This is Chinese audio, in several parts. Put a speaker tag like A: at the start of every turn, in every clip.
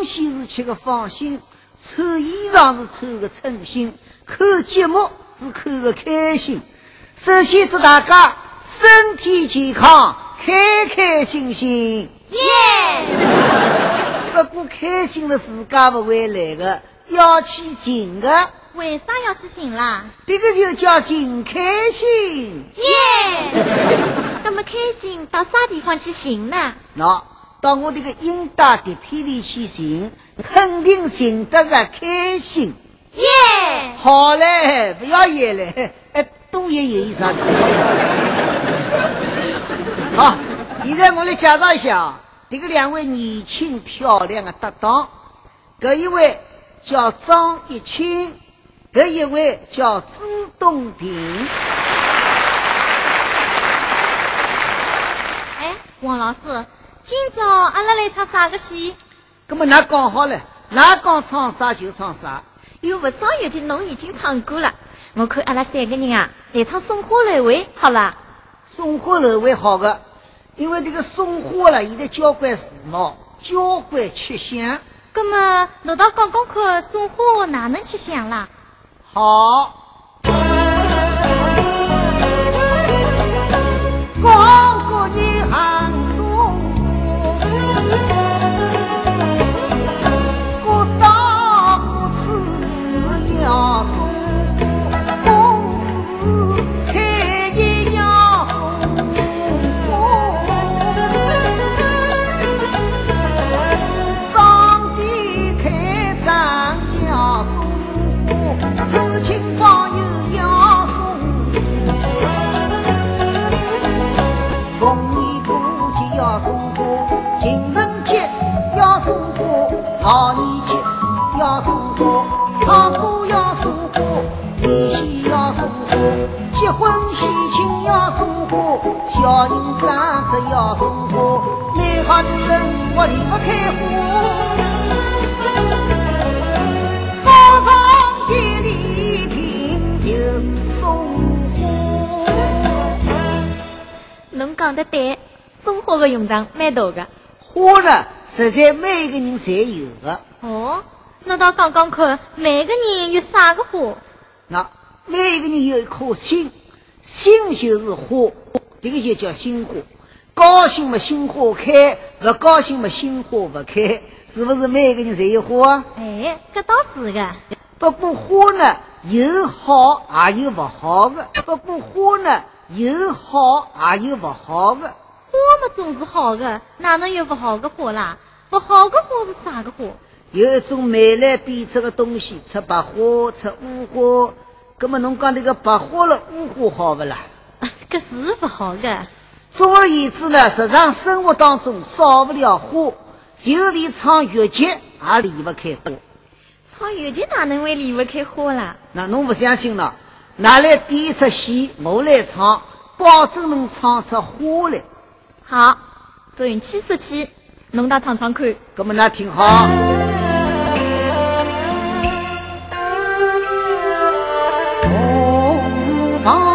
A: 吃东西是吃个放心，穿衣裳是穿个称心，看节目是看个开心。首先祝大家身体健康，开开心心。
B: 耶！
A: 不过开心的自家不会来的，要去寻的，
B: 为啥要去寻啦？
A: 这个就叫寻开心。
B: 耶！那么开心到啥地方去寻呢？
A: 那到我这个英大的片里去寻，肯定寻得个开心。
B: 耶！
A: 好嘞，不要演嘞，哎，多演演有啥？好，现在我来介绍一下啊，这个两位年轻漂亮的搭档，这一位叫张一清，这一位叫朱东平。
B: 哎，王老师，今朝阿拉来唱啥个戏？
A: 那么那讲好了，那讲唱啥就唱啥。
B: 有不少乐句侬已经唱过了，我看阿拉三个人啊来唱送花楼会，好吧？
A: 送花楼会好的，因为这个送花了，现在交关时髦，交关吃香。
B: 那么侬倒讲讲看，送花哪能吃香啦？
A: 好，光送花的
B: 用场蛮大的。
A: 花呢，实在每个人侪有的。
B: 哦，那倒讲讲看，每个人有啥个花？
A: 那每个人有一颗心，心就是花，这个就叫心花。高兴嘛，心花开；不高兴嘛，心花不开。是不是每个人侪有花啊？
B: 哎，这倒是的。
A: 不过花呢，有好也有不好的；不过花呢，有好也有不好的。
B: 花嘛总是好的，哪能有不好的花啦？不好的花是啥个花？
A: 有一种美来变质的东西，出白花，出乌花。那么侬讲这个白花了乌花好不啦？
B: 这是不好的。
A: 总而言之呢，日常生活当中少不了花，就连唱越剧也离不开花。
B: 唱越剧哪能会离不开花啦？
A: 那侬不相信呢？拿来点一出戏，我来唱，保证能唱出花来。
B: 好，转起说去，侬倒尝尝看。
A: 搿么那挺好。红房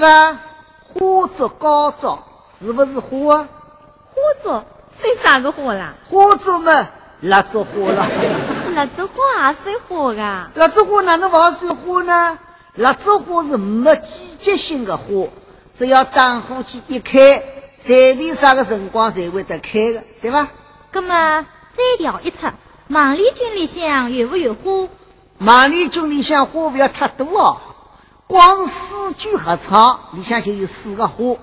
A: 听见吧？花烛高照，是不是花啊？
B: 花烛算啥个花啦？
A: 花烛嘛，蜡烛花啦。
B: 蜡烛花也算花噶？
A: 蜡烛花哪能不算花呢？蜡烛花是没季节性的花，只要打火机一开，随便啥个辰光才会得开的，对吧？
B: 那么再调一出，万里军里向有没有花？
A: 万里军里向花不要太多哦，光四句合唱里向就有四个花。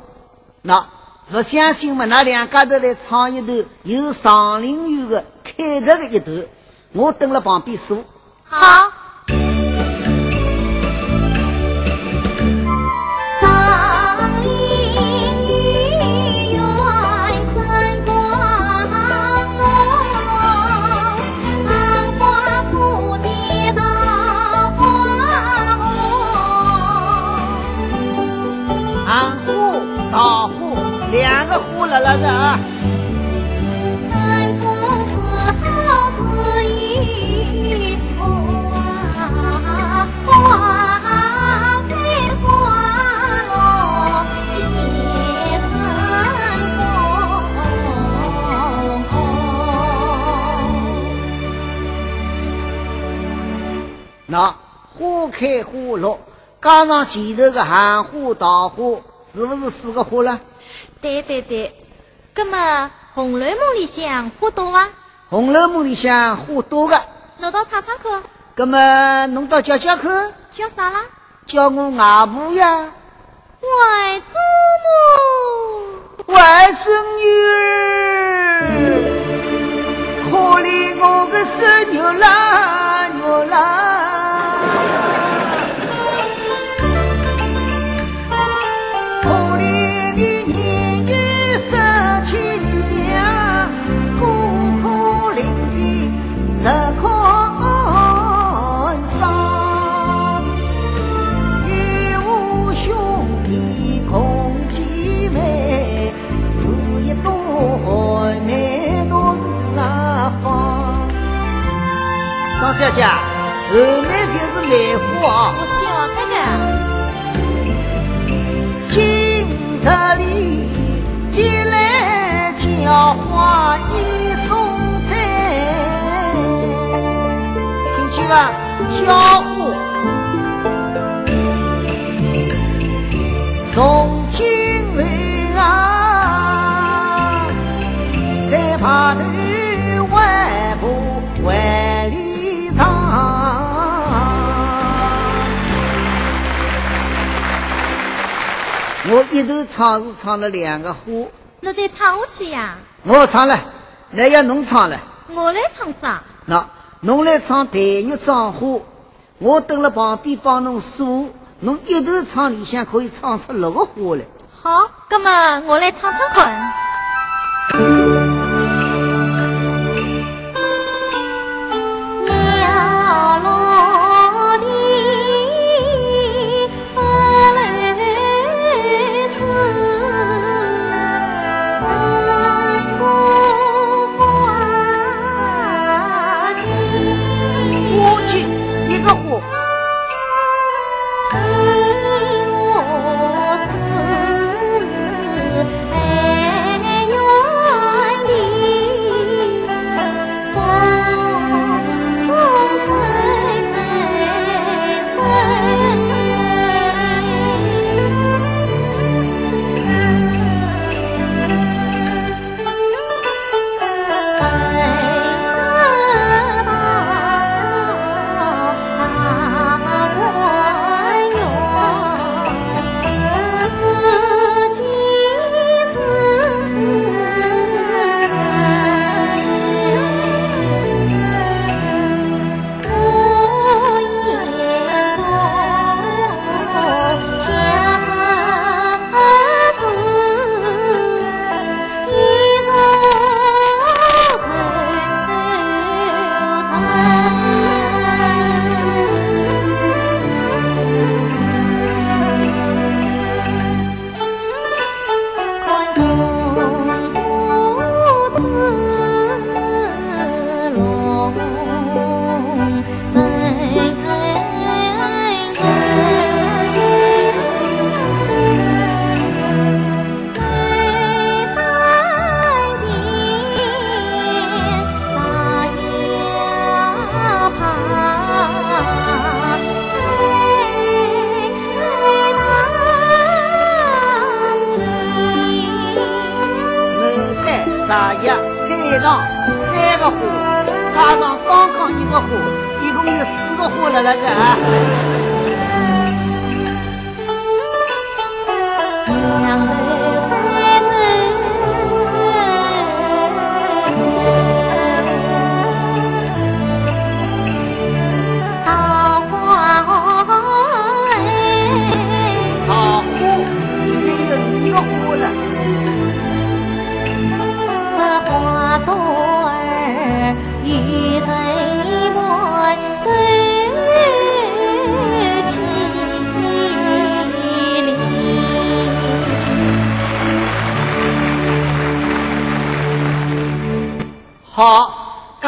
A: 那不相信嘛？那两家头来唱一段有上林苑的开头的一段，我蹲了旁边数。
B: 好。
A: 来来来啊！那花开花落，加上前头的寒花、桃花，是不是四个花了？
B: 对对对，那么《红楼梦》里向花多吗？
A: 《红楼梦》里向花多个，
B: 侬到唱唱看。
A: 那么侬到叫叫看。
B: 叫啥啦？
A: 叫我外婆呀。
B: 外祖
A: 母。外孙女儿。可怜我个孙女啦，女啦。小姐，后面就是梅花。
B: 我晓得
A: 的。今日里接来叫花一送在，听见吧？叫花送进来啊，在怕头。我一头唱是唱了两个花，
B: 那再唱下去呀？
A: 我唱了，那要侬唱了。
B: 我来唱啥？
A: 那侬来唱黛玉葬花，我蹲了旁边帮侬数，侬一头唱里向可以唱出六个花来。
B: 好，那么我来唱唱看。
A: 大爷，一张三个花，加上刚刚一个花，一共有四个花了，那这啊。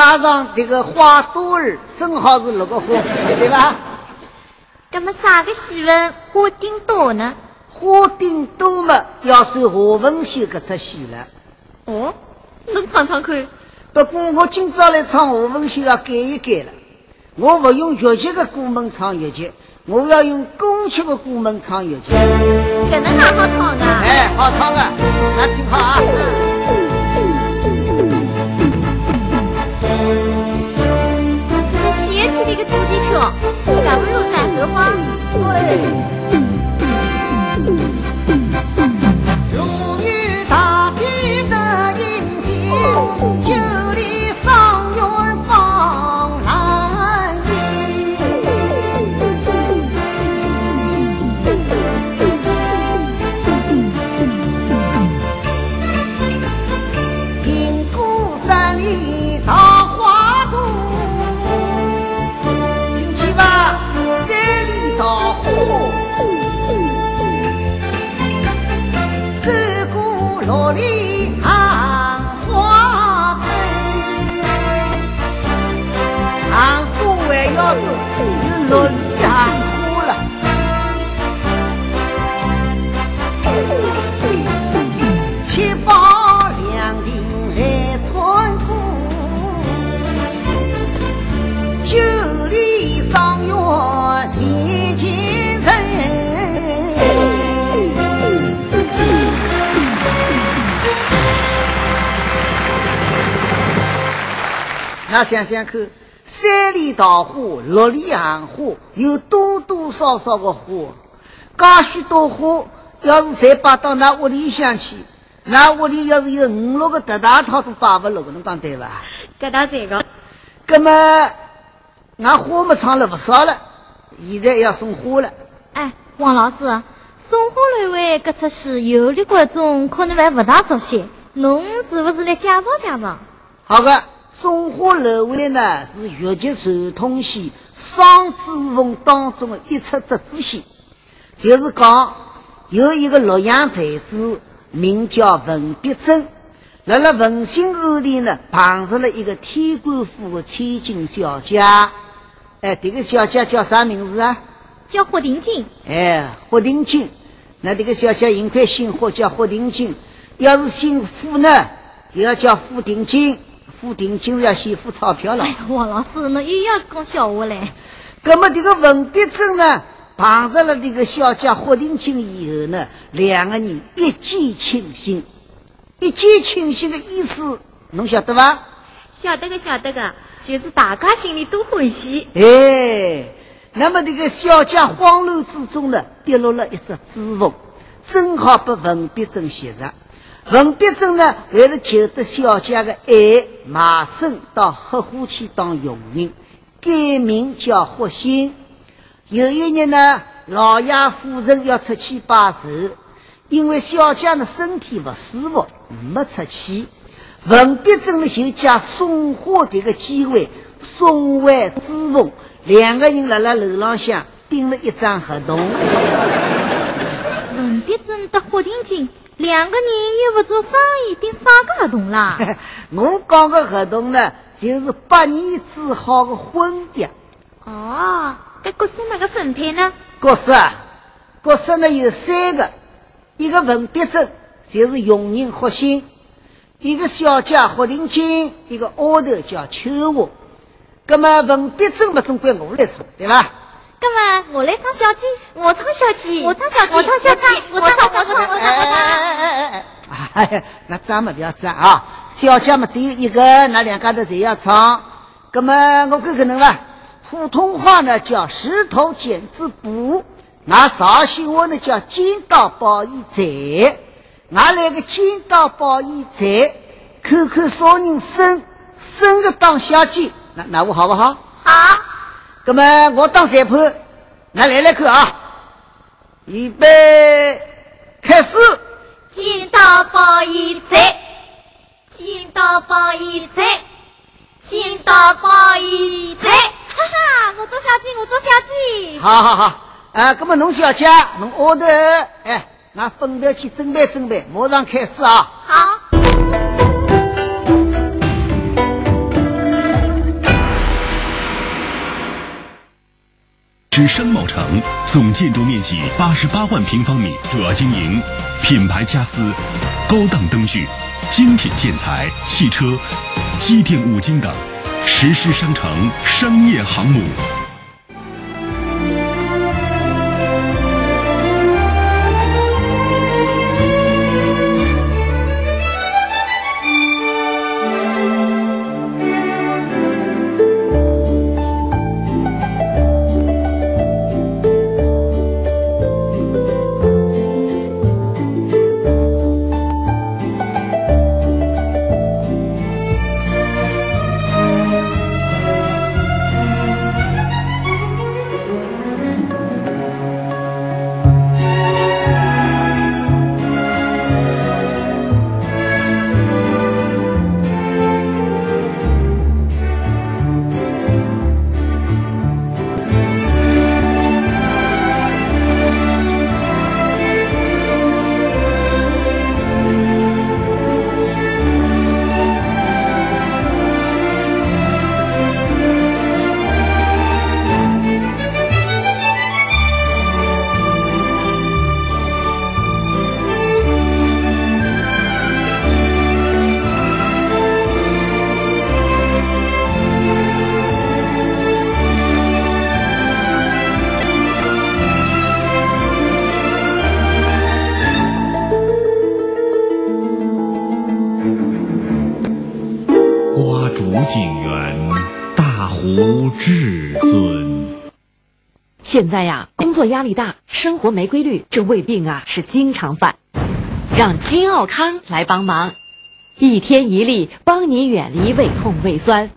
A: 加上这个花朵儿，正好是六个花，对吧？
B: 那么啥个戏文花顶多呢？
A: 花顶多嘛，要算何文秀搿出戏了。
B: 哦，能唱唱看？
A: 不过我今朝来唱何文秀要改一改了，我不用越剧的歌门唱越剧，我要用歌曲的歌门唱越剧。
B: 搿能哪好唱啊？
A: 哎，好唱啊，那挺好啊。
B: 敢问路在何方？
A: 如那想想看，三里桃花，六里杏花，有多多少少个花？噶许多花，要是再摆到那屋里向去，那屋里要是有五六个特大套都摆不落，侬讲对吧？
B: 搿倒这个。
A: 那么，俺花么唱了不少了，现在要送花了。
B: 哎，王老师，送花那位搿出戏，有的观众可能还不大熟悉，侬是不是来介绍介绍？
A: 好的。松花楼外呢是越剧传统戏《双子凤》当中的一出折子戏，就是讲有一个洛阳才子名叫文必珍，来了文心庵里呢碰着了一个天官府的千金小姐，哎，这个小姐叫啥名字啊？
B: 叫霍定金。
A: 哎，霍定金，那这个小姐应该姓霍，叫霍定金；要是姓傅呢，就要叫傅定金。付定金要先付钞票了。哎
B: 王老师，侬又要讲笑话嘞？
A: 那么这个文笔真呢，碰着了这个小姐霍定金以后呢，两个人一见倾心。一见倾心的意思，侬晓得吧？
B: 晓得个，晓得个，就是大家心里都欢喜。
A: 哎，那么这个小姐慌乱之中呢，跌落了一只指缝，正好被文必珍吸着。文必珍呢，为了求得小姐的爱，马身到黑虎去当佣人，改名叫霍心。有一日呢，老爷夫人要出去拜寿，因为小姐的身体不舒服，没出去。文必珍呢，就借送花这个机会，送回知凤，两个人在了楼浪向订了一张合同。
B: 文必珍的霍定金。两个人又不做生意，订啥个合同啦？
A: 我讲个合同呢，就是八年之好的婚约。
B: 哦，这角色那个分配呢？
A: 角色啊，角色呢有三个，一个文必珍就是佣人霍心，一个小姐霍定金，一个丫头叫秋娥。那么文必珍嘛，总归我来出，对吧？
B: 干嘛？我来唱小鸡，我唱小鸡，
A: 我
B: 唱小鸡，我唱小鸡，我唱我唱我唱我唱。
A: 哎哎哎哎哎！哎呀，那咱们不要站啊！小姐嘛只有一个，那两家头谁要唱？那么我看可能吧。普通话呢叫石头剪子布，那绍兴话呢叫金刀包一在，俺来个金刀包一在，看看啥人生生个当小姐，那那我好不好？
B: 好。
A: 那么我当裁判，那来来看啊，预备，开始。
B: 剪刀包一在，剪刀包一在，剪刀包一在。哈哈，我做小姐，我做小姐。
A: 好好好，啊，那么侬小姐，侬 orders，哎，那分头去准备准备，马上开始啊。
B: 好。
C: 商贸城，总建筑面积八十八万平方米，主要经营品牌家私、高档灯具、精品建材、汽车、机电五金等。实施商城商业航母。
D: 现在呀，工作压力大，生活没规律，这胃病啊是经常犯。让金奥康来帮忙，一天一粒，帮你远离胃痛胃酸。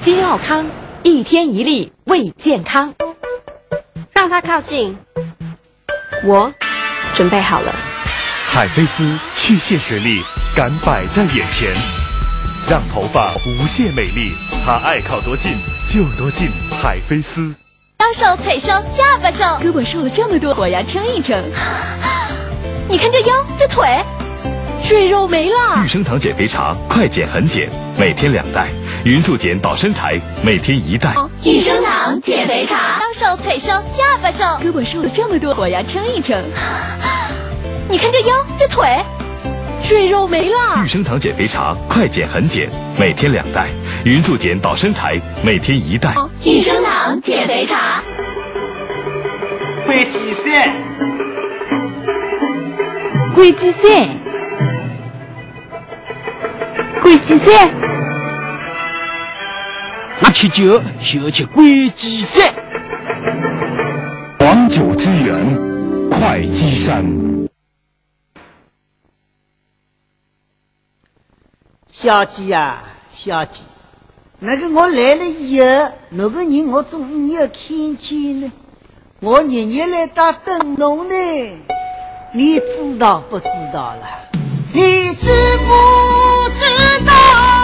D: 金奥康，一天一粒，胃健康。
E: 让他靠近，我准备好了。
F: 海飞丝去屑实力，敢摆在眼前，让头发无限美丽。它爱靠多近就多近，海飞丝。
G: 腰瘦腿瘦下巴瘦，
H: 胳膊瘦了这么多，我要称一称。
G: 你看这腰这腿，赘肉没了。
F: 玉生堂减肥茶，快减很减，每天两袋。匀速减保身材，每天一袋。
G: 玉生堂减肥茶，腰瘦腿瘦下巴瘦，
H: 胳膊瘦了这么多，我要称一称。
G: 你看这腰这腿，赘肉没了。
F: 玉生堂减肥茶，快减很减，每天两袋。匀速减保身材，每天一袋。
G: 益生堂减肥茶。
A: 龟鸡赛，
H: 龟鸡赛，龟鸡赛。
A: 那吃酒就吃龟鸡赛。
F: 黄酒之源，会稽山。
A: 小鸡呀，小鸡。那个我来了以后，那个人我总没有看见呢。我日日来打灯笼呢，你知道不知道了？你知不知道？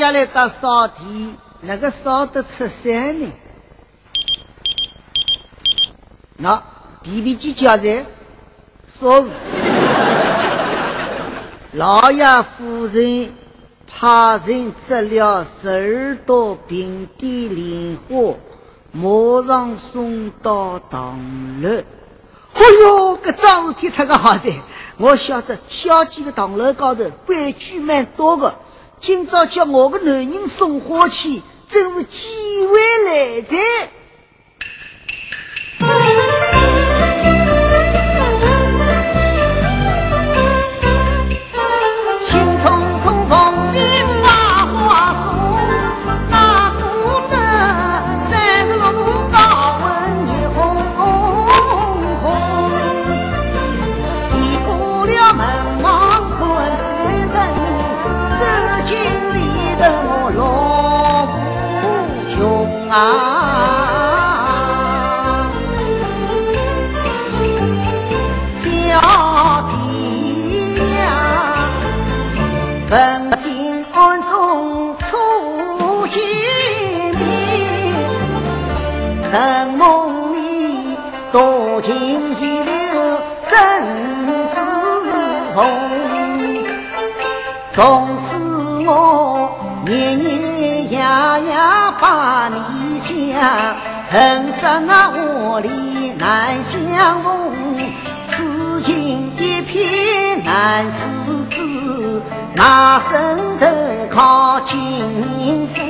A: 下来打扫地，那个扫得出山呢？那 B B 机家在说事 老爷夫人派人织了十二朵平底莲花，马上送到堂楼。哎哟，这桩事体太个好在，我晓得小姐的堂楼高头规矩蛮多的。今朝叫我个男人送花去，真是机会来在。从此我年年夜夜把你想，恨上啊窝里难相逢，此情一片难自知，哪生得靠金银负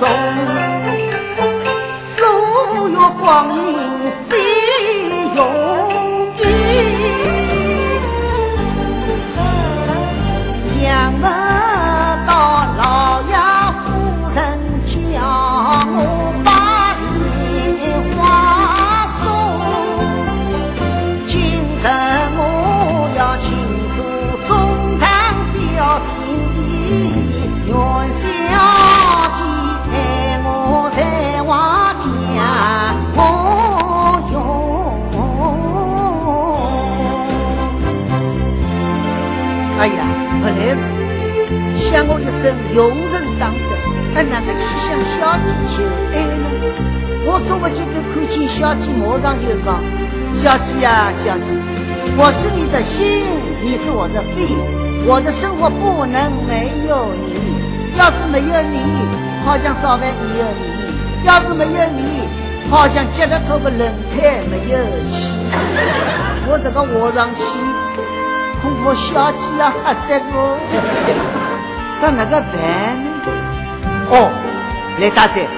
A: 重，岁月光阴用人当德，还哪个去向小姐求爱呢？我怎么就看见小姐马上就讲：“小姐呀，小姐，我是你的心，你是我的肺，我的生活不能没有你。要是没有你，好像烧饭没有你；要是没有你，好像脚头头个轮胎没有气。我这个卧上去，恐怕小姐要吓死我。”这哪个办呢？哦，雷大姐，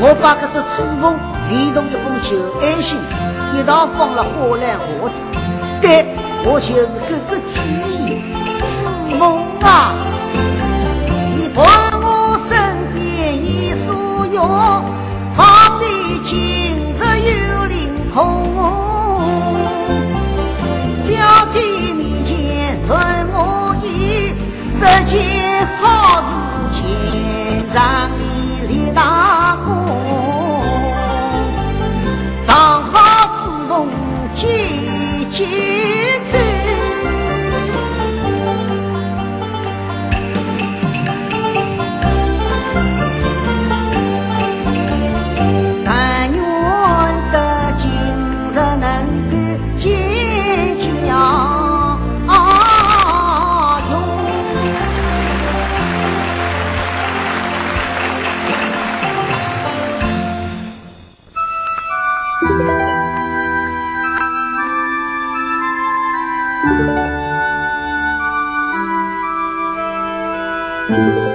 A: 我把这只珠峰连同一封求爱信一道放了花篮盒子。对，我就是这个主意。是梦啊，你伴我身边已所有，方里今日有灵通。好事情让你立大 Thank
B: you.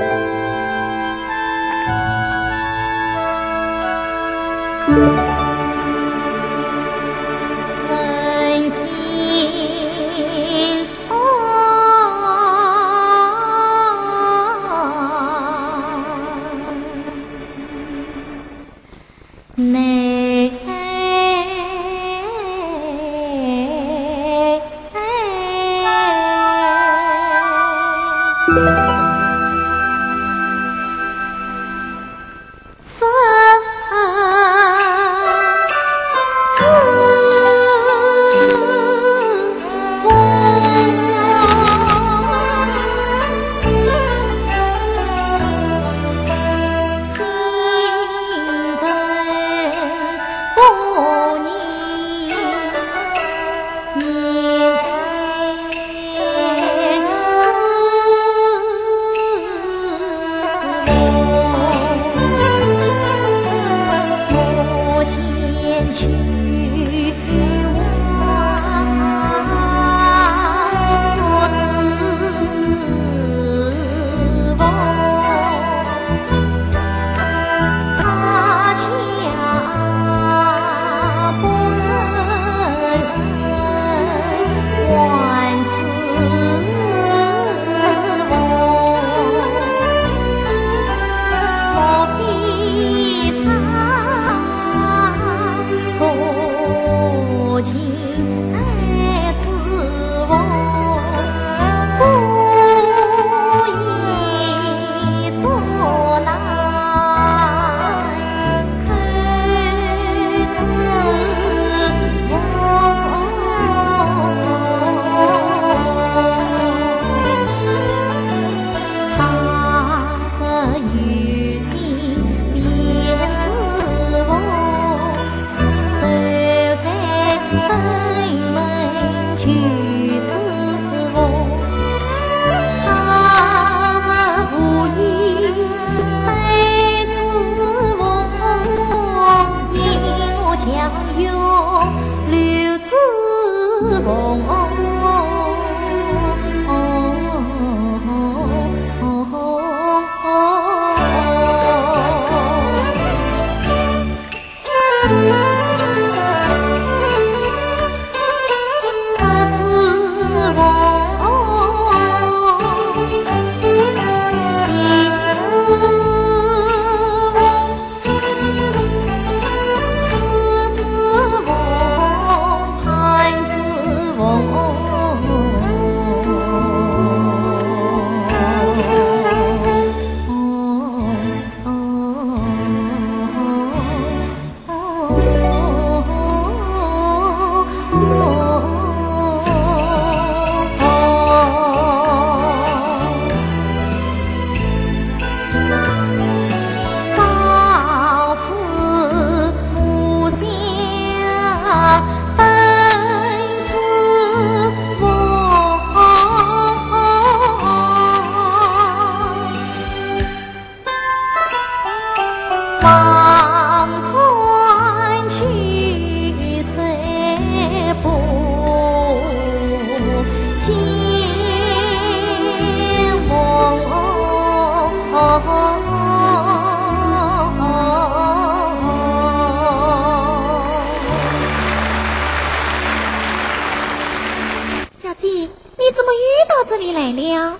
B: 你来了。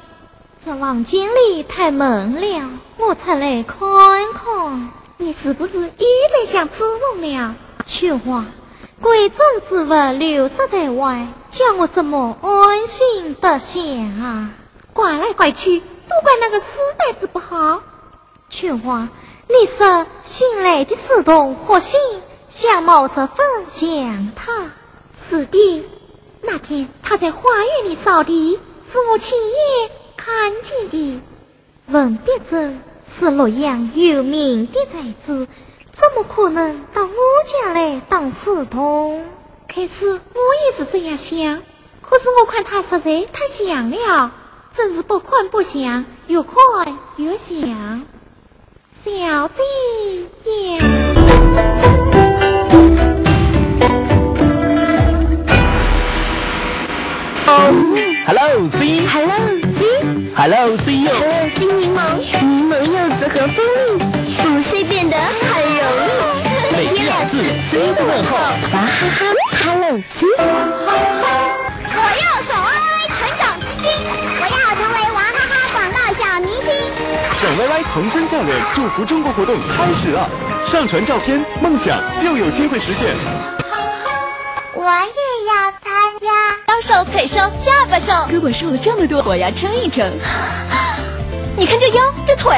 B: 这房间里太闷了，我才来看看。你是不是又在想指望了？去话，贵重之物流失在外，叫我怎么安心得下啊？怪来怪去，都怪那个死呆子不好。去话，你说新来的石童或许想冒着风向他。是的，那天他在花园里扫地，是我亲眼看见的。文别珍是洛阳有名的才子，怎么可能到我家来当侍童？开始我也是这样想，可是我看他实在太像了，真是不看不像，越看越像。小弟呀。
I: Hello C。
B: Hello C。
I: 哟。
B: Hello C 柠檬，柠檬柚子和蜂蜜，补水变得很容易。
I: 每天两次 C 的问候。
B: 娃哈哈，Hello C。我要手爱成长基金，我要成为娃哈哈广告小明星。
F: 爽歪歪童声笑脸祝福中国活动开始了，上传照片，梦想就有机会实现。
B: 我也要参加。
G: 腰瘦腿瘦下巴瘦，
H: 胳膊瘦了这么多，我要称一称。
G: 你看这腰这腿，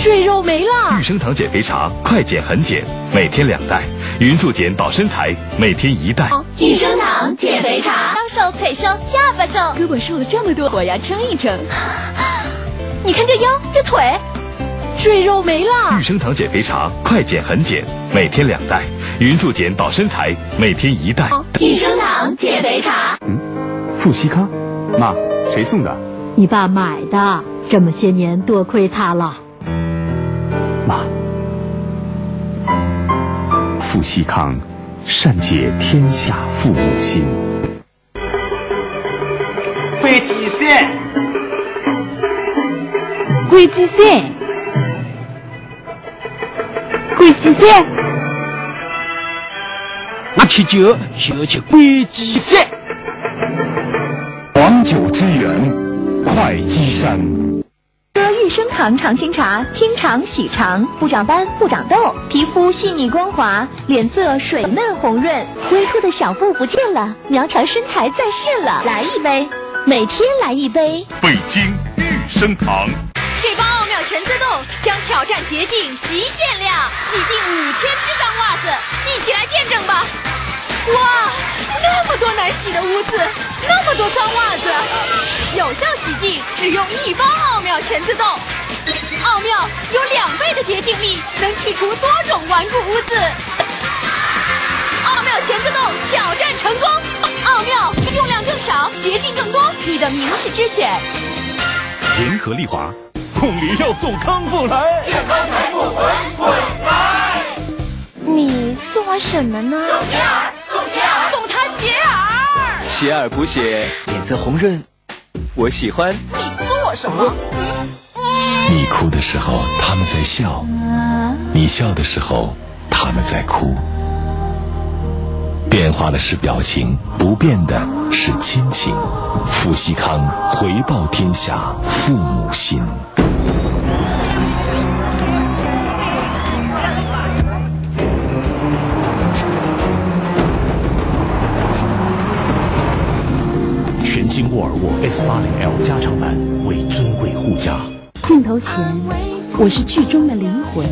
H: 赘肉没了
F: 玉。生堂减肥茶，快减很减，每天两袋。匀速减保身材，每天一袋。
G: 玉生堂减肥茶，腰瘦腿瘦下巴瘦，
H: 胳膊瘦了这么多，我要称一称。
G: 你看这腰这腿，
H: 赘肉没了
F: 玉。生堂减肥茶，快减很减，每天两袋。匀速减保身材，每天一袋。
G: 益生堂减肥茶。
F: 嗯，富硒康，妈，谁送的？
J: 你爸买的，这么些年多亏他了。
C: 妈，富硒康，善解天下父母心。
K: 会计赛，
H: 鬼计赛，鬼计赛，
K: 我吃酒就吃会计赛。
C: 黄酒之源，会稽山。
G: 喝益生堂常青茶，清肠洗肠，不长斑不长痘，皮肤细腻光滑，脸色水嫩红润，微凸的小腹不见了，苗条身材再现了。来一杯，每天来一杯。
C: 北京育生堂。
G: 这包奥妙全自动将挑战捷径极限量，洗净五千只脏袜子，一起来见证吧！哇，那么多难洗的污渍，那么多脏袜子，有效洗净只用一包奥妙全自动。奥妙有两倍的洁净力，能去除多种顽固污渍。奥妙全自动挑战成功，奥妙用量更少，洁净更多，你的明智之选。
C: 联合利华，
F: 送礼要送康复来。
B: 健康财富滚滚来你送我什么呢？
G: 送他鞋耳。
K: 鞋耳补血，脸色红润，我喜欢。
G: 你送我什么？
C: 你哭的时候他们在笑，你笑的时候他们在哭。变化的是表情，不变的是亲情。富熙康回报天下父母心。沃 S 8 0 L 加长版为尊贵护驾。
J: 镜头前，我是剧中的灵魂；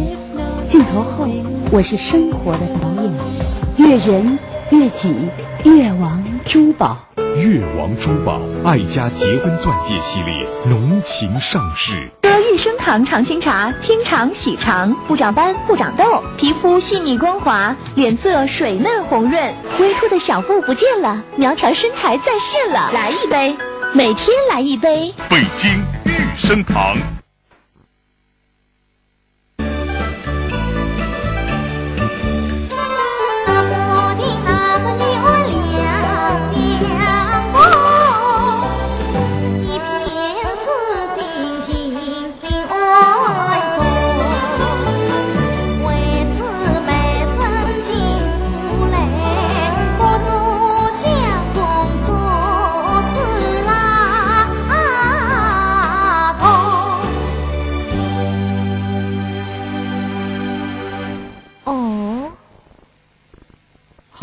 J: 镜头后，我是生活的导演。越人越己，越王珠宝。
C: 越王珠宝爱家结婚钻戒系列浓情上市。
G: 喝益生堂常青茶，清肠洗肠，不长斑不长痘，皮肤细腻光滑，脸色水嫩红润，微凸的小腹不见了，苗条身材再现了。来一杯，每天来一杯。
C: 北京御生堂。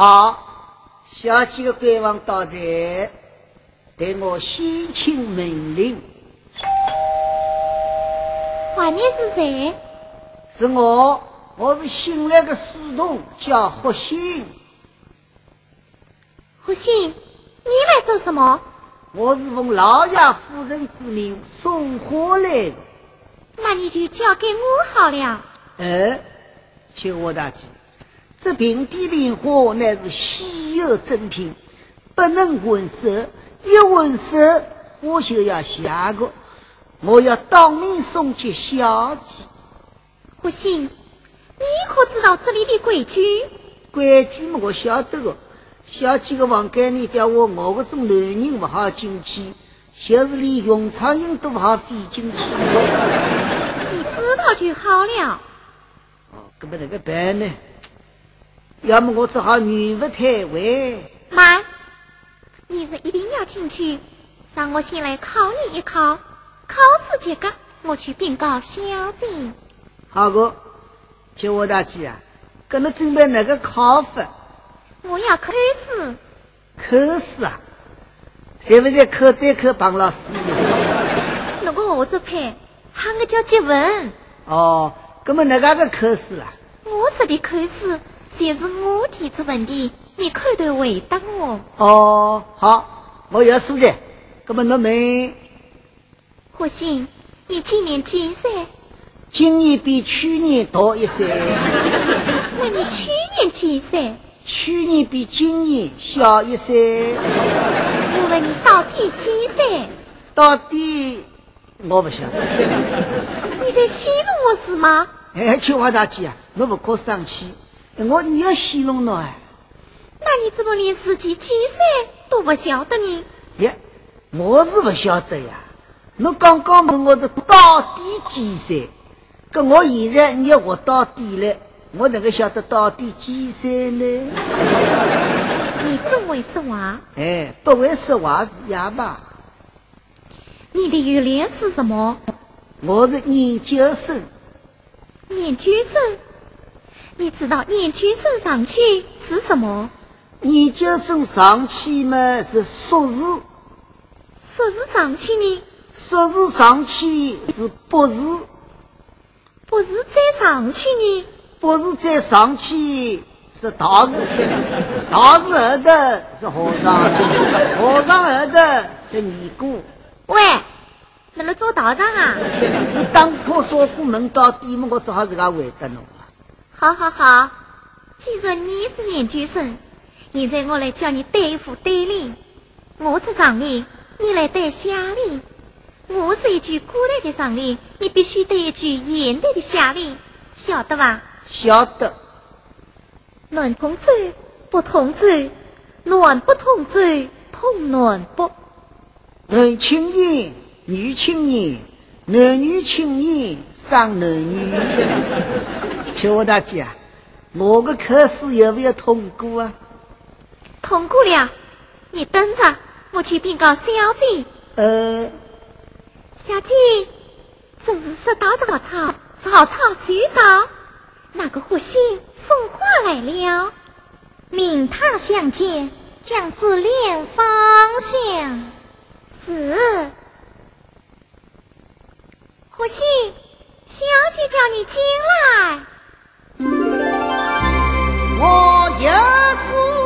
A: 好，小几个官王到这，对我先请命令。
L: 外面是谁？
A: 是我，我是新来的书童，叫霍信。
L: 霍信，你来做什么？
A: 我是奉老爷夫人之命送货来的。
L: 那你就交给我好了。
A: 哎、嗯，请我大姐，这平地莲花乃是稀有珍品，不能混色，一混色我就要下个。我要当面送去小姐。
L: 不行，你可知道这里的规矩？
A: 规矩嘛，我晓得的。小姐的房间里，叫我我这种男人不好进去，就是连用苍蝇都不好飞进去。
L: 你知道就好了。
A: 哦，那么那个办呢？要么我只好女不退位。
L: 妈，你是一定要进去，让我先来考你一考。考试结果，我去禀告小姐。
A: 好个，叫我大姐啊，跟你准备哪个考法？
L: 我要考试。
A: 考试啊？在不在考再考帮老师？
L: 那个我这派喊个叫接吻。
A: 哦，那么哪个个考试啊？
L: 我说的考试，就是我提出问题，你快点回答我。
A: 哦，好，我要书记。那么你们，
L: 火星，你今年几岁？
A: 今年比去年大一岁。
L: 那你去年几岁？
A: 去年比今年小一岁。
L: 我问你到底几岁？
A: 到底我不晓得。
L: 你在戏弄我是吗？
A: 哎，秋华大姐啊，你不可生气，我你要戏弄我啊？
L: 那你怎么连自己几岁都不晓得呢？
A: 耶，我是不晓得呀。侬刚刚问我是到底几岁？跟我现在你要活到底了，我哪个晓得到底几岁呢？
L: 你不会说话？
A: 哎，不会说话是哑巴。
L: 你的语言是什么？
A: 我是研究生。
L: 研究生？你知道研究生上去是什么？
A: 研究生上去嘛是硕士。
L: 硕士上去呢？
A: 硕士上去是博士。
L: 博士再上去呢？
A: 博士再上去是大士，大士后头是和尚，和尚后头是尼姑。
L: 喂，那么做道长啊？
A: 是当破说过门到底嘛？我只好自家回答侬了。
L: 好好好，既然你是研究生，现在我来教你对付对联。我是上联，你来对下联。我是一句古代的上联，你必须对一句现代的下联，晓得吧？
A: 晓得。
L: 暖同舟不同舟，暖不同舟同暖不。
A: 男青年，女青年，男女青年生男女。求我大姐啊，我的考试有没有通过啊？
L: 通过了，你等着，我去禀告小姐。
A: 呃。
L: 小姐，正是说到早草，早草虽到，那个护信送花来了。明堂相见，将至莲芳乡。是，护信，小姐叫你进
A: 来。我也是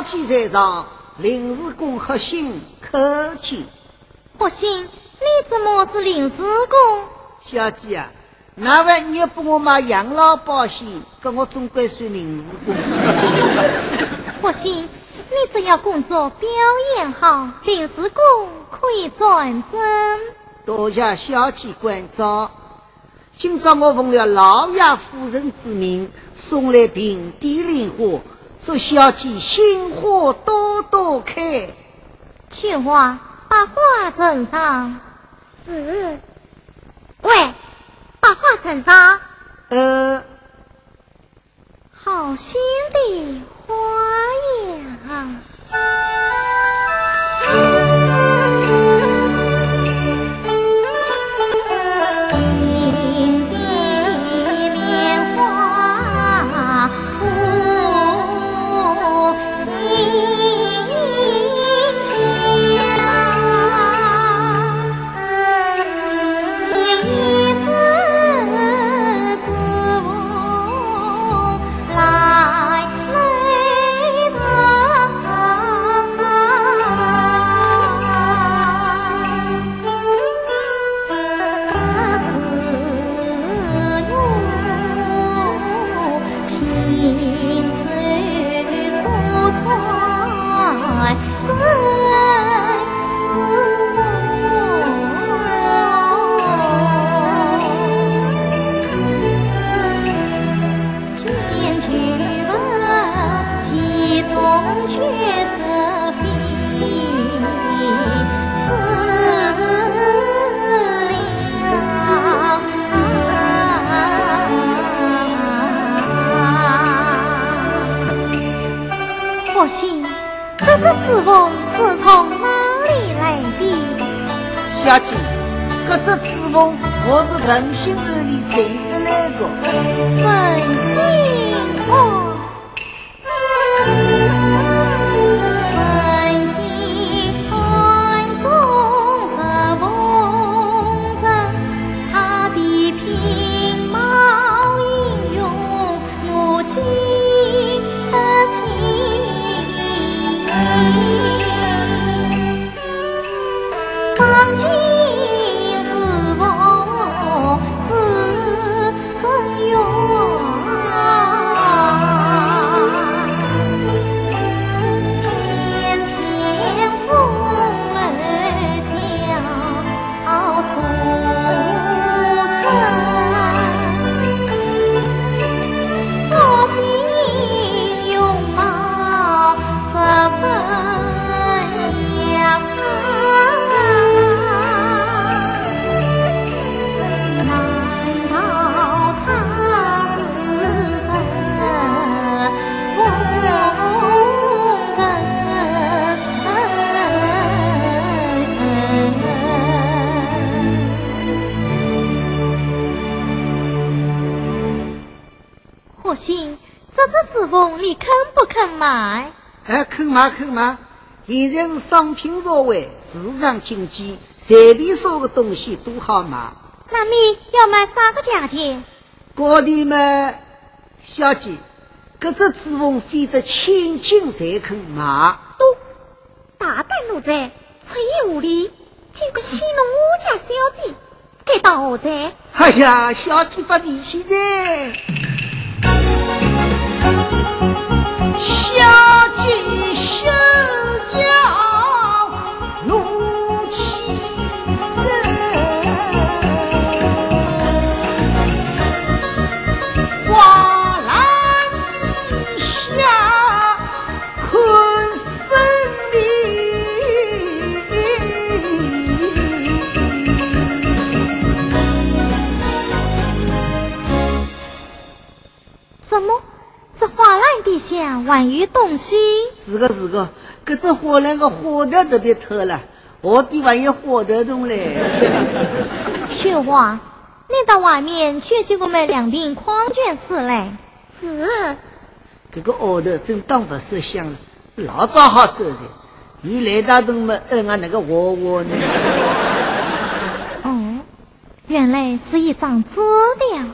A: 小姐在上，临时工核心可见。
B: 不信，你怎么是临时工？
A: 小姐啊，那万你帮我买养老保险，跟我总归算临时工。
B: 不信，你只要工作表现好，临时工可以转正。
A: 多谢小姐关照。今朝我奉了老爷夫人之命，送来平地莲花，祝小姐心花朵朵开。
B: 青花把花呈上。是。喂，把花呈上。
A: 呃。
B: 好心的花呀。
A: 买哎肯买肯买，现在是商品社会，市场经济，随便说个东西都好买。
B: 那你要买啥个价钱？
A: 高点嘛，小姐，搿只纸翁飞得千金才肯买。
B: 都大胆奴才，出言无礼，竟敢戏弄我家小姐，该当何罪？
A: 哎呀，小姐发脾气噻。小姐手脚如起花篮底下困分明。
B: 什么？这花篮底下万有东西。
A: 是个是个，搿只花篮个火头都别偷了，我的还有花头洞嘞。
B: 雪花，你到外面去给我买两瓶矿泉水来。
A: 是。这个奥头真当不识相了，老早好走的，你来大洞么？摁俺那个娃娃呢？
B: 哦，原来是一张纸条。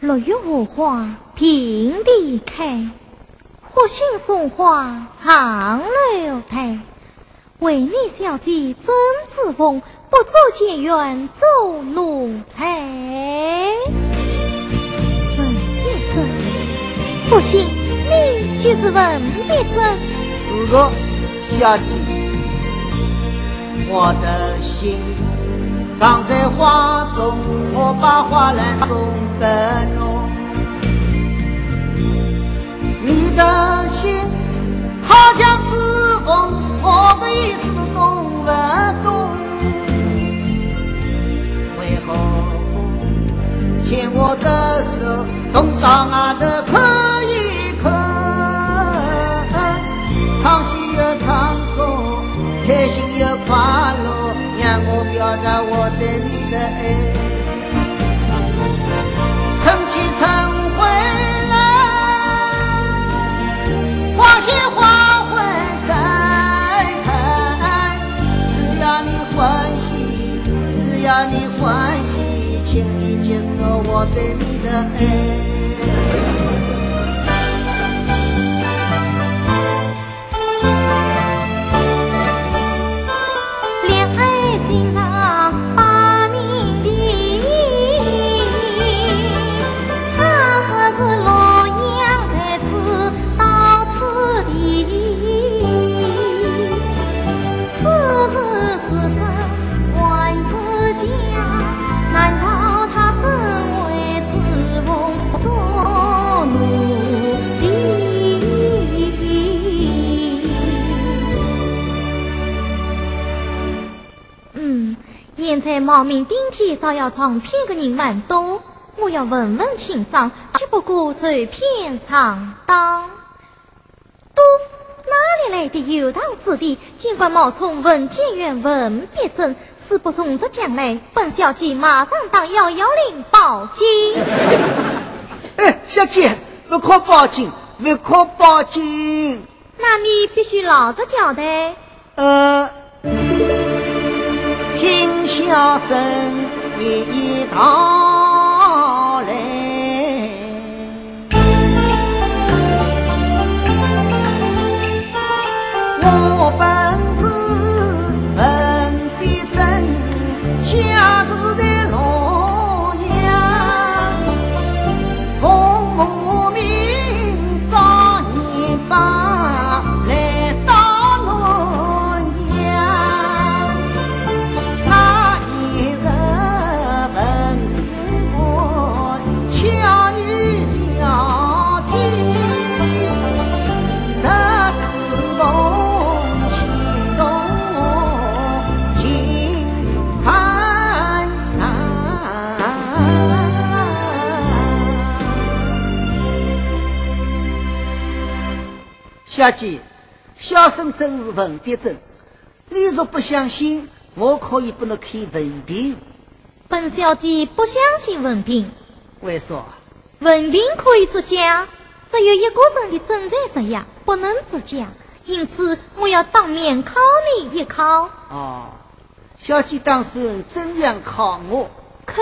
B: 落月荷花平地开，不幸送花长留台。为你小姐争子凤，不做结缘做奴才。文别生，不信你就是文别生。
A: 是个小姐，我的心藏在花中，我把花篮送给侬。的心好像是风。我的意思懂不懂？为何牵我的手，东到哪的可一可？唱戏又唱歌，开心又快乐，让我表达我对你的爱。鲜花会再开，只要你欢喜，只要你欢喜，请你接受我对你的爱。
B: 冒名顶替烧药厂骗个人蛮多，我要问问清桑，只不过是骗上当。都哪里来的游荡子弟？尽管冒充文检员文别珍，死不从这将来，本小姐马上打幺幺零报警。
A: 哎，小姐，不可报警，不可报警。
B: 那你必须老实交代。
A: 呃。笑声一道小姐，小生真是文笔真。你若不相信，我可以帮你看文凭。
B: 本小姐不相信文凭。
A: 为啥？
B: 文凭可以作假，只有一个人的真在实样，不能作假。因此，我要当面考你一考。
A: 哦，小姐当时怎样考我？
B: 考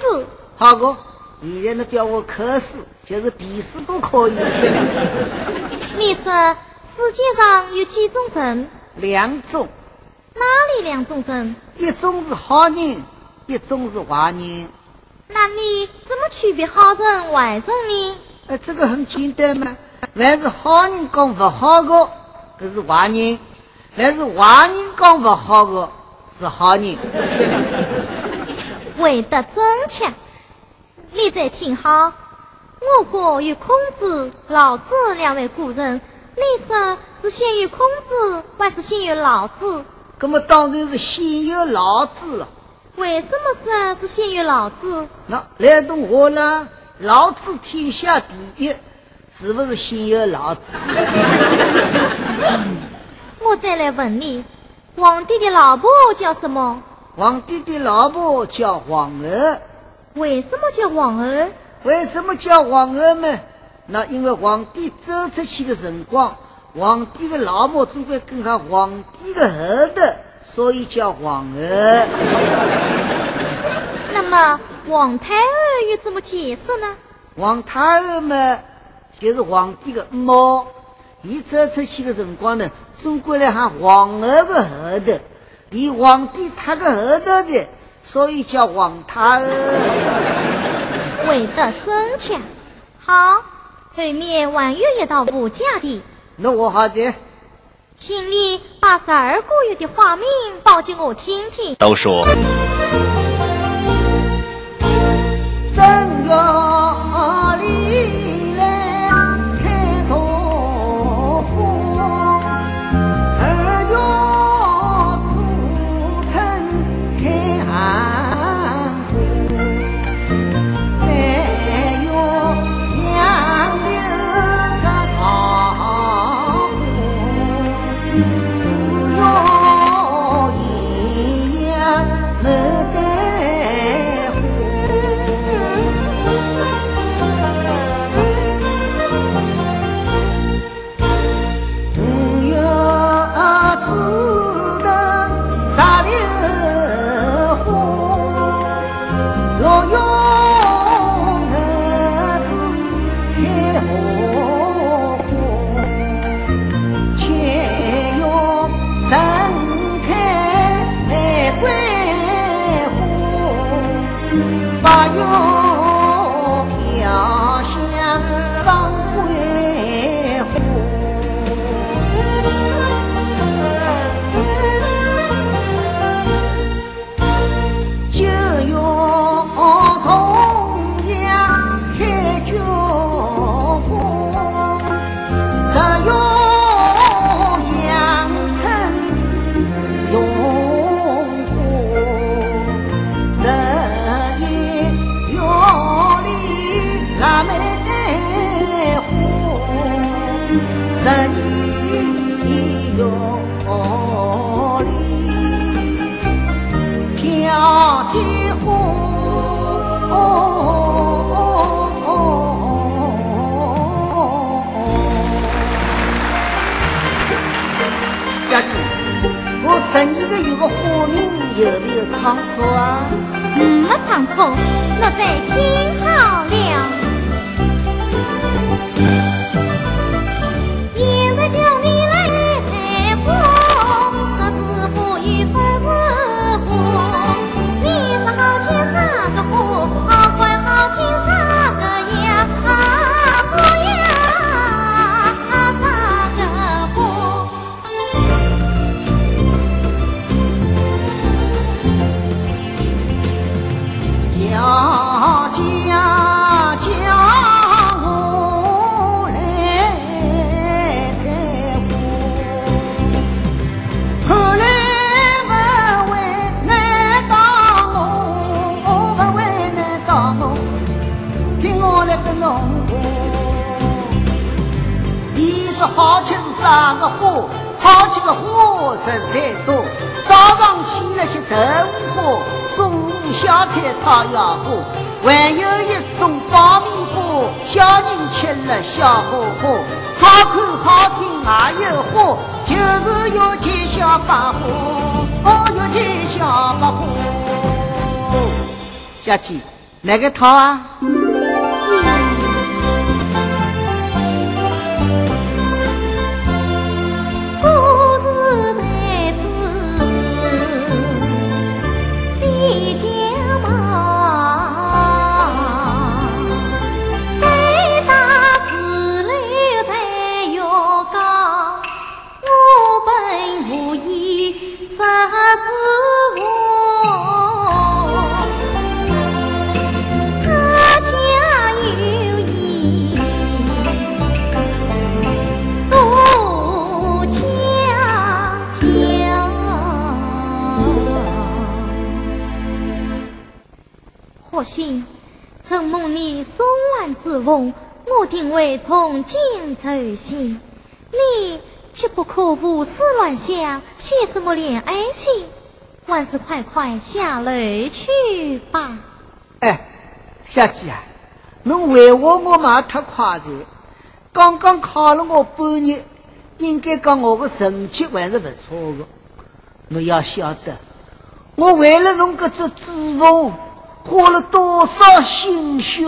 B: 试。
A: 好个，现在你叫我考试，就是笔试都可以。
B: 你说世界上有几种人？
A: 两种。
B: 哪里两种人？
A: 一种是好人，一种是坏人。
B: 那你怎么区别好人坏人呢？
A: 呃，这个很简单嘛。凡是好人讲不好的，这是坏人；凡是坏人讲不好的，是好人。
B: 为得真切，你再听好。我国有孔子、老子两位古人，你说是先有孔子还是先有老子？
A: 那么当然是先有老子了。
B: 为什么说是先有老子？
A: 那来动我呢，老子天下第一，是不是先有老子？
B: 我再来问你，皇帝的老婆叫什么？
A: 皇帝的老婆叫皇儿。
B: 为什么叫皇儿？
A: 为什么叫皇后呢？那因为皇帝走出去的辰光，皇帝的老母总归跟上皇帝的后头，所以叫皇后。
B: 那么皇太儿又怎么解释呢？
A: 皇太儿嘛，就是皇帝的猫，伊走出去的辰光呢，总归来喊皇后的后头，离皇帝他个后头的，所以叫皇太儿。
B: 为道真强，好，后面还有一道不假的。
A: 那我好去，
B: 请你把十二个月的花名报给我听听。
C: 都说。
A: 怎样？哪个套啊？
B: 我连安心，万事快快下楼去吧。
A: 哎，小姐啊，侬为我我妈太夸了，刚刚考了我半年，应该讲我的成绩还是不错的。侬要晓得，我为了侬搿只脂肪，花了多少心血。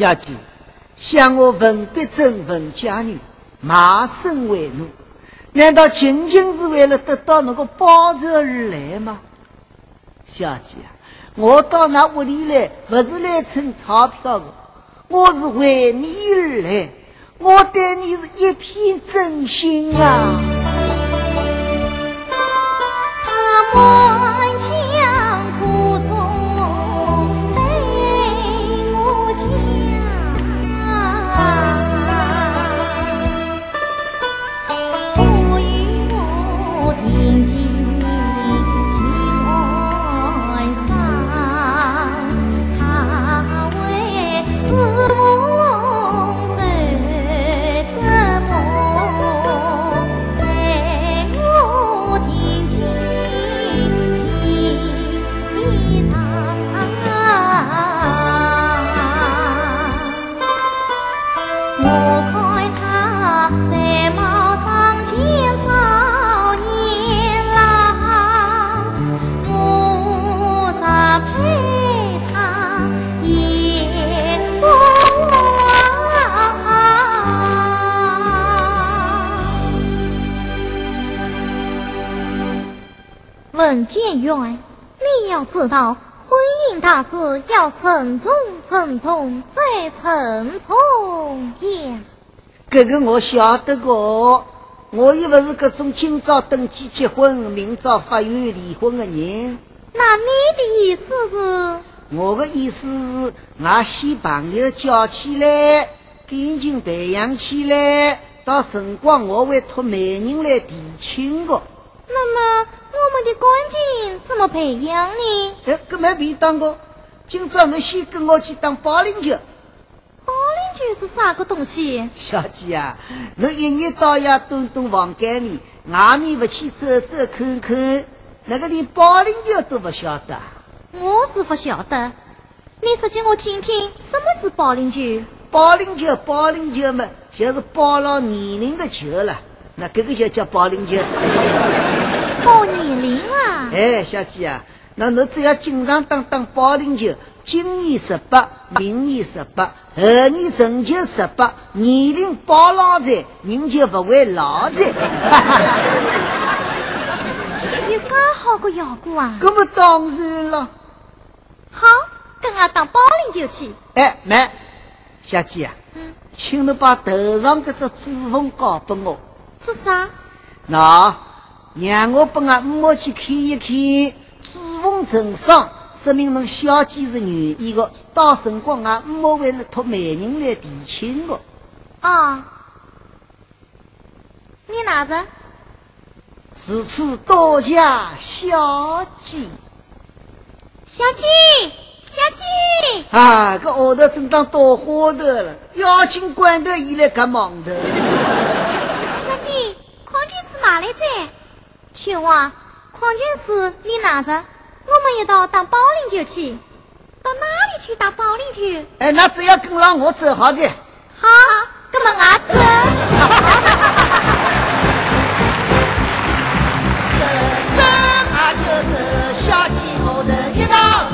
A: 小姐，向我文笔正文家女，马身为奴，难道仅仅是为了得到那个报酬而来吗？小姐啊，我到那屋里来，不是来蹭钞票的，我是为你而来，我对你是一片真心啊！
B: 他满知道，婚姻大事要慎重慎重再慎重呀。
A: 这个我晓得个，我又不是各种今朝登记结婚，明朝法院离婚的人。
B: 那你的意思是？
A: 我的意思是，俺先朋友叫起来，感情培养起来，到辰光我会托媒人来提亲的。
B: 那么我们的感情怎么培养呢？
A: 哎，搿没便当个，今朝你先跟我去打保龄球。
B: 保龄球是啥个东西？
A: 小姐啊，你一日到夜蹲蹲房间里，外面不去走走看看，那个连保龄球都不晓得。
B: 我是不晓得，你说给我听听，什么是保龄球？
A: 保龄球，保龄球嘛，就是保了年龄的球了。那这个就叫保龄球。
B: 保年龄啊？
A: 哎，小姐啊，那侬只要经常打打保龄球，今年十八，明年十八，后年成就十八，年龄保老在，人就不会老在。
B: 有介好个效果啊？
A: 那么当然了。
B: 好，跟俺打保龄球去。
A: 哎，妹，小姐啊，
B: 嗯，
A: 请侬把头上搿只指缝交给我。
B: 是啥？
A: 那让我帮俺母去看一看，指缝成双，说明侬小姐是愿意的。到辰光俺母会来托媒人来提亲的。
B: 啊，你拿着。
A: 此次多谢小姐。
B: 小姐，小姐。
A: 啊，个后头正当倒花头了，妖精关头伊来干忙头。
B: 小姐，矿泉水买来噻。去哇！矿泉水你拿着，我们一道当保龄球去。到哪里去打保龄球？
A: 哎，那只要跟上我走好的。
B: 好，那么俺走。
A: 走走，就走小鸡后头一道。